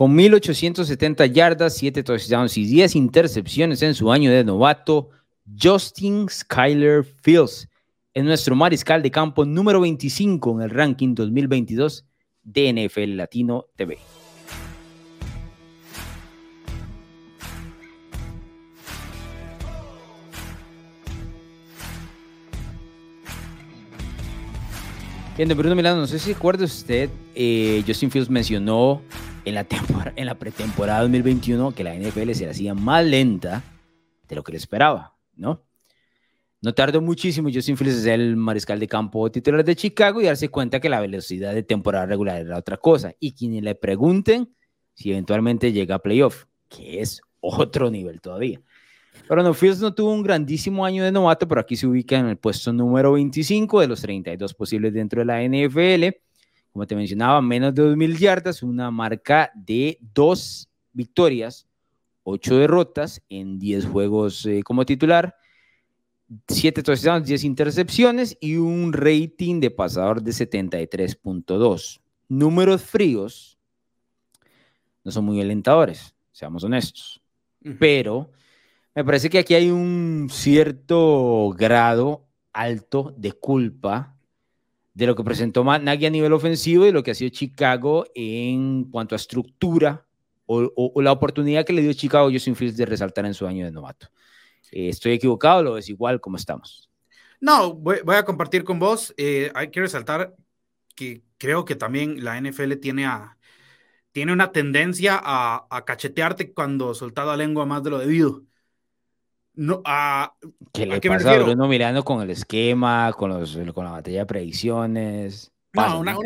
Con 1.870 yardas, 7 touchdowns y 10 intercepciones en su año de novato, Justin Skyler Fields es nuestro mariscal de campo número 25 en el ranking 2022 de NFL Latino TV. Bruno Milano, no sé si recuerda usted, eh, Justin Fields mencionó en la, en la pretemporada 2021 que la NFL se hacía más lenta de lo que le esperaba, ¿no? No tardó muchísimo Justin Fields ser el mariscal de campo titular de Chicago y darse cuenta que la velocidad de temporada regular era otra cosa. Y quienes le pregunten si eventualmente llega a playoff, que es otro nivel todavía. Pero no, Fields no tuvo un grandísimo año de novato, pero aquí se ubica en el puesto número 25 de los 32 posibles dentro de la NFL. Como te mencionaba, menos de 2.000 yardas, una marca de dos victorias, ocho derrotas en 10 juegos eh, como titular, 7 touchdowns, 10 intercepciones y un rating de pasador de 73.2. Números fríos no son muy alentadores, seamos honestos. Pero me parece que aquí hay un cierto grado alto de culpa de lo que presentó Nagy a nivel ofensivo y lo que ha sido Chicago en cuanto a estructura o, la oportunidad que le dio Chicago Justin Fields de resaltar en su año de novato. Eh, ¿Estoy equivocado? ¿Lo es igual como estamos? No, voy, a compartir con vos. Eh, hay que resaltar que creo que también la NFL tiene, a, tiene una tendencia a, cachetearte cuando soltado la lengua más de lo debido. No, a, ¿Qué le pasa a Bruno mirando con el esquema, con, los, con la batalla de predicciones? No, una,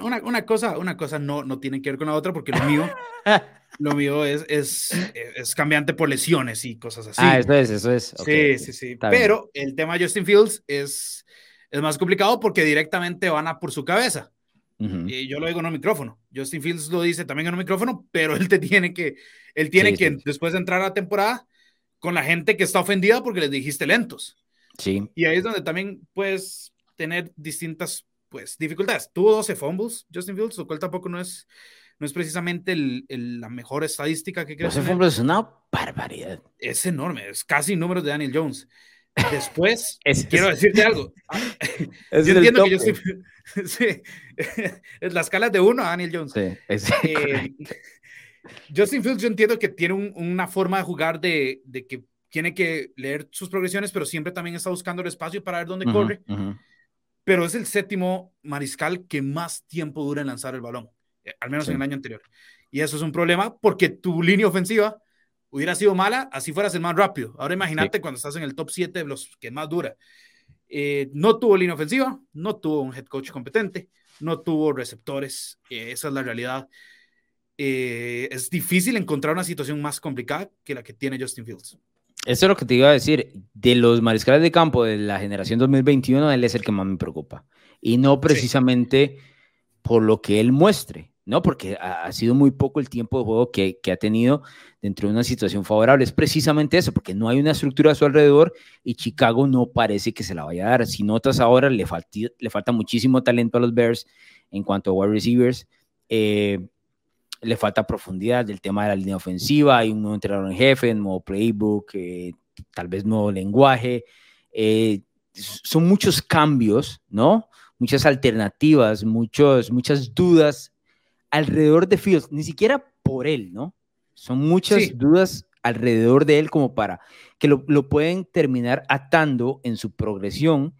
una, una, cosa, una cosa no, no tiene que ver con la otra porque lo mío Lo mío es, es, es, cambiante por lesiones y cosas así. Ah, eso es, eso es. sí, sí, sí. Pero el tema de Justin Fields es, es más complicado porque directamente van a por su cabeza. Y yo lo digo en un micrófono. Justin Fields lo dice también en un micrófono, pero él te tiene que, él tiene que, después de entrar a la temporada, con la gente que está ofendida porque les dijiste lentos. Sí. Y ahí es donde también puedes tener distintas pues, dificultades. Tuvo 12 fumbles, Justin Fields, lo cual tampoco no es, no es precisamente el, la mejor estadística que creo. Ese es una barbaridad. Es enorme, es casi número de Daniel Jones. Después, quiero decirte algo. yo entiendo que yo sí, sí, es la escala de uno a Daniel Jones. Sí, es... eh, Justin Fields, yo entiendo que tiene una forma de jugar de, de, que tiene que leer sus progresiones, pero siempre también está buscando el espacio para ver dónde corre. Pero es el séptimo mariscal que más tiempo dura en lanzar el balón. Eh, al menos en el año anterior. Y eso es un problema porque tu línea ofensiva hubiera sido mala, así fueras el más rápido. Ahora imagínate cuando estás en el top 7 de los que más dura. Eh, no tuvo línea ofensiva, no tuvo un head coach competente, no tuvo receptores. Eh, esa es la realidad. Es difícil encontrar una situación más complicada que la que tiene Justin Fields. Eso es lo que te iba a decir. De los mariscales de campo de la generación 2021, él es el que más me preocupa. Y no precisamente por lo que él muestre, ¿no? Porque ha, sido muy poco el tiempo de juego que, ha tenido dentro de una situación favorable. Es precisamente eso, porque no hay una estructura a su alrededor y Chicago no parece que se la vaya a dar. Si notas ahora, le, le falta muchísimo talento a los Bears en cuanto a wide receivers. Eh, le falta profundidad del tema de la línea ofensiva. Hay un nuevo entrenador en jefe, un nuevo playbook, eh, tal vez nuevo lenguaje. Eh, son muchos cambios, ¿no? Muchas alternativas, muchos, muchas dudas alrededor de Fields, ni siquiera por él, ¿no? Son muchas dudas alrededor de él como para que lo, pueden terminar atando en su progresión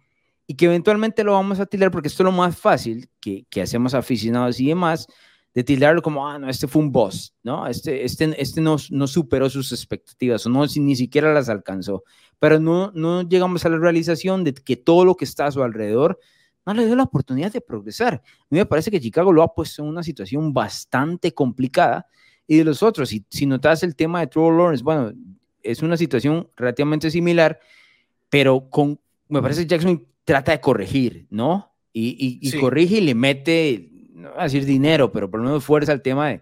y que eventualmente lo vamos a tildar porque esto es lo más fácil que, que hacemos aficionados y demás, de tildarlo como, ah, no, este fue un boss, ¿no? Este, este, este no, no superó sus expectativas o no, ni siquiera las alcanzó, pero no, no llegamos a la realización de que todo lo que está a su alrededor no le dio la oportunidad de progresar. A mí me parece que Chicago lo ha puesto en una situación bastante complicada. Y de los otros, si, si notas el tema de Trevor Lawrence, bueno, es una situación relativamente similar, pero con, me parece que Jackson trata de corregir, ¿no? Y, y, corrige y le mete, no voy a decir dinero, pero por lo menos fuerza al tema de,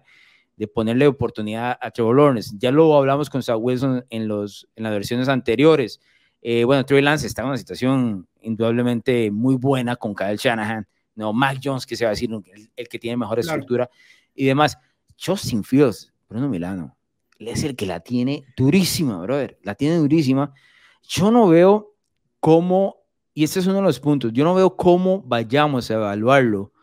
de ponerle oportunidad a Trevor Lawrence. Ya lo hablamos con Zach Wilson en, los, en las versiones anteriores. Eh, bueno, Trey Lance está en una situación indudablemente muy buena con Kyle Shanahan, no, Mac Jones, que se va a decir el, que tiene mejor estructura y demás. Justin Fields, Bruno Milano, es el que la tiene durísima, brother. La tiene durísima. Yo no veo cómo, y este es uno de los puntos, yo no veo cómo vayamos a evaluarlo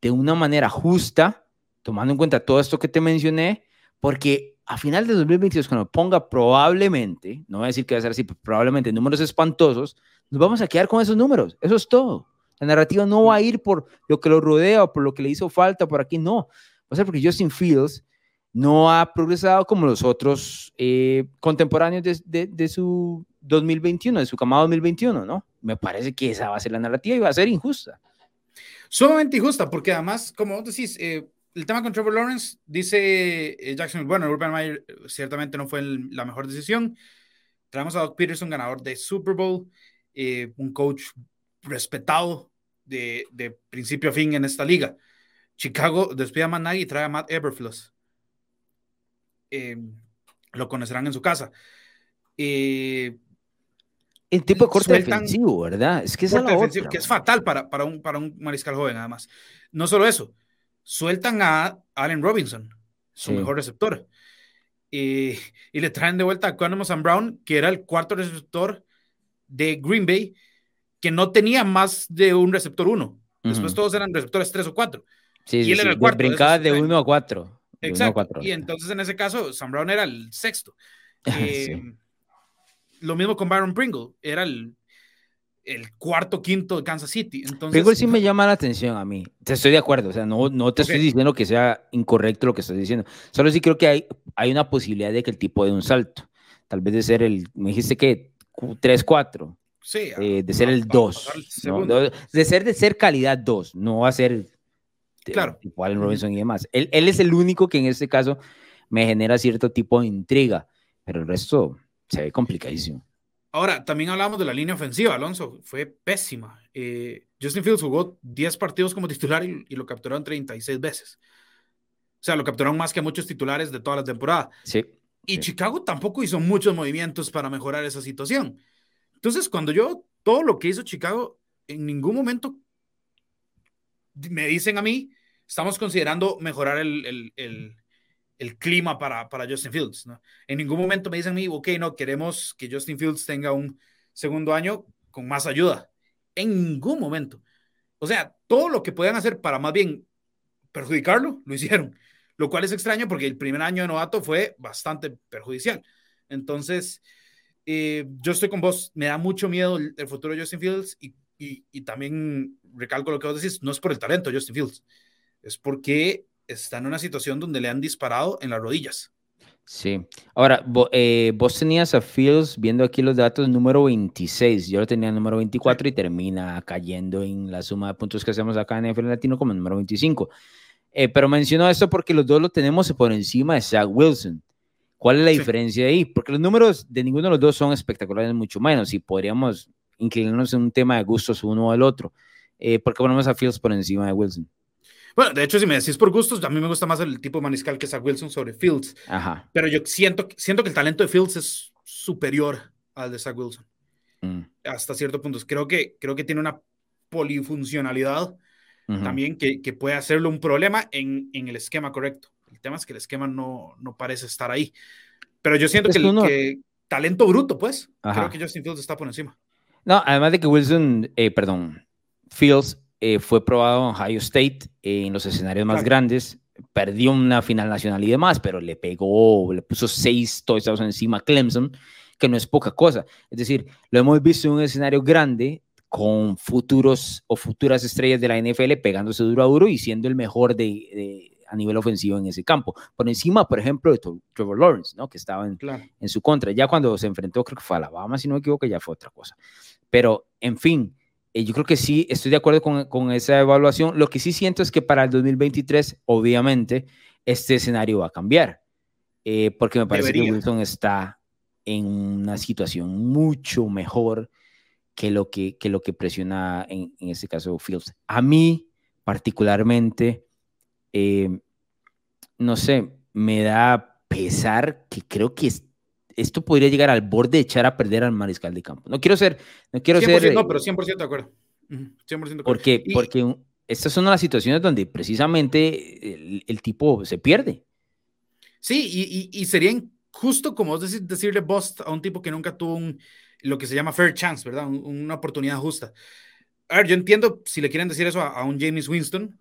de una manera justa, tomando en cuenta todo esto que te mencioné, porque a final de 2022, cuando ponga probablemente, no voy a decir que va a ser así, probablemente números espantosos, nos vamos a quedar con esos números. Eso es todo. La narrativa no va a ir por lo que lo rodea por lo que le hizo falta por aquí, no. Va a ser porque Justin Fields no ha progresado como los otros eh, contemporáneos de, de, su 2021, de su camada 2021, ¿no? Me parece que esa va a ser la narrativa y va a ser injusta. Sumamente injusta, porque además, como vos decís, eh, el tema con Trevor Lawrence, dice eh, Jackson, bueno, Urban Meyer ciertamente no fue la mejor decisión. Traemos a Doug Peterson, ganador de Super Bowl, un coach respetado de, principio a fin en esta liga. Chicago despide a Matt y trae a Matt Eberfluss eh, lo conocerán en su casa. Eh, el tipo de corte defensivo, ¿verdad? Es que es, que es fatal para, para, un, para un mariscal joven, además. No solo eso, sueltan a Allen Robinson, su mejor receptor, y le traen de vuelta a Conor and Brown, que era el cuarto receptor de Green Bay, que no tenía más de un receptor uno. Después todos eran receptores tres o cuatro. Sí, y él era el cuarto. Brincaba de, de uno a cuatro. Exacto. y entonces en ese caso, Sam Brown era el sexto. Eh, lo mismo con Byron Pringle, era el, el, cuarto, quinto de Kansas City. Entonces, Pringle sí me llama la atención a mí. Te estoy de acuerdo, o sea, no, no te estoy diciendo que sea incorrecto lo que estás diciendo. Solo sí creo que hay, hay una posibilidad de que el tipo dé un salto. Tal vez de ser el, me dijiste que 3-4. Sí, eh, de ser el 2. De ser de ser calidad 2, no va a ser claro. tipo Allen Robinson y demás. Él, él, es el único que en este caso me genera cierto tipo de intriga, pero el resto se ve complicadísimo. Ahora, también hablamos de la línea ofensiva, Alonso, fue pésima. Eh, Justin Fields jugó 10 partidos como titular y, lo capturaron 36 veces. O sea, lo capturaron más que muchos titulares de toda la temporada. Sí. Y Chicago tampoco hizo muchos movimientos para mejorar esa situación. Entonces, cuando yo, todo lo que hizo Chicago, en ningún momento me dicen a mí, estamos considerando mejorar el, el, el, clima para, para, Justin Fields. ¿no? En ningún momento me dicen a mí, ok, no, queremos que Justin Fields tenga un segundo año con más ayuda. En ningún momento. O sea, todo lo que puedan hacer para más bien perjudicarlo, lo hicieron. Lo cual es extraño porque el primer año de novato fue bastante perjudicial. Entonces, eh, yo estoy con vos. Me da mucho miedo el, el futuro de Justin Fields y y, también recalco lo que vos decís, no es por el talento de Justin Fields, es porque está en una situación donde le han disparado en las rodillas. Sí. Ahora, eh, vos tenías a Fields, viendo aquí los datos, número 26. Yo lo tenía número 24 y termina cayendo en la suma de puntos que hacemos acá en NFL Latino como número 25. Eh, pero menciono esto porque los dos lo tenemos por encima de Zach Wilson. ¿Cuál es la diferencia ahí? Porque los números de ninguno de los dos son espectaculares, mucho menos. Y podríamos inclinarnos en un tema de gustos uno o el otro. Eh, ¿Por qué ponemos a Fields por encima de Wilson? Bueno, de hecho, si me decís por gustos, a mí me gusta más el tipo maniscal que es a Wilson sobre Fields. Ajá. Pero yo siento, siento que el talento de Fields es superior al de Zach Wilson. Mm. Hasta cierto punto. Creo que, creo que tiene una polifuncionalidad también que, que, puede hacerlo un problema en, en, el esquema correcto. El tema es que el esquema no, no parece estar ahí. Pero yo siento que, el, que talento bruto, pues, creo que Justin Fields está por encima. No, además de que Wilson, eh, perdón, Fields eh, fue probado en Ohio State eh, en los escenarios más grandes, perdió una final nacional y demás, pero le pegó, le puso seis touchdowns encima a Clemson, que no es poca cosa. Es decir, lo hemos visto en un escenario grande con futuros o futuras estrellas de la NFL pegándose duro a duro y siendo el mejor de, a nivel ofensivo en ese campo. Por encima, por ejemplo, de Trevor Lawrence, ¿no? que estaba en, en su contra. Ya cuando se enfrentó, creo que fue a Alabama, si no me equivoco, ya fue otra cosa. Pero, en fin, eh, yo creo que sí, estoy de acuerdo con, con, esa evaluación. Lo que sí siento es que para el 2023, obviamente, este escenario va a cambiar, eh, porque me parece que Wilson está en una situación mucho mejor que lo que, que, lo que presiona en, en este caso Fields. A mí, particularmente, eh, no sé, me da pesar que creo que es esto podría llegar al borde de echar a perder al mariscal de campo. No quiero ser, no quiero ser. No, pero 100% de acuerdo. 100% de acuerdo. Porque, porque estas son las situaciones donde precisamente el, tipo se pierde. Sí, y, sería justo como decir, decirle bust a un tipo que nunca tuvo un, lo que se llama fair chance, ¿verdad? una oportunidad justa. A ver, yo entiendo si le quieren decir eso a, un James Winston,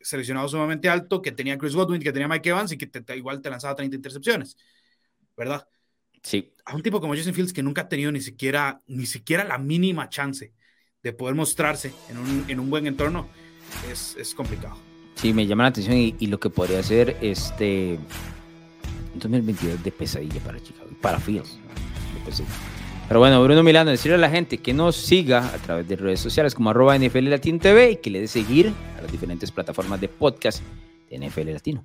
seleccionado sumamente alto, que tenía Chris Godwin, que tenía Mike Evans y que igual te lanzaba 30 intercepciones, ¿verdad? Sí. A un tipo como Justin Fields que nunca ha tenido ni siquiera, ni siquiera la mínima chance de poder mostrarse en un, en un buen entorno, es, es, complicado. Sí, me llama la atención y, lo que podría ser este 2022 de pesadilla para Chicago, para Fields. Pero bueno, Bruno Milano, decirle a la gente que nos siga a través de redes sociales como arroba NFL Latino TV y que le dé seguir a las diferentes plataformas de podcast de NFL Latino.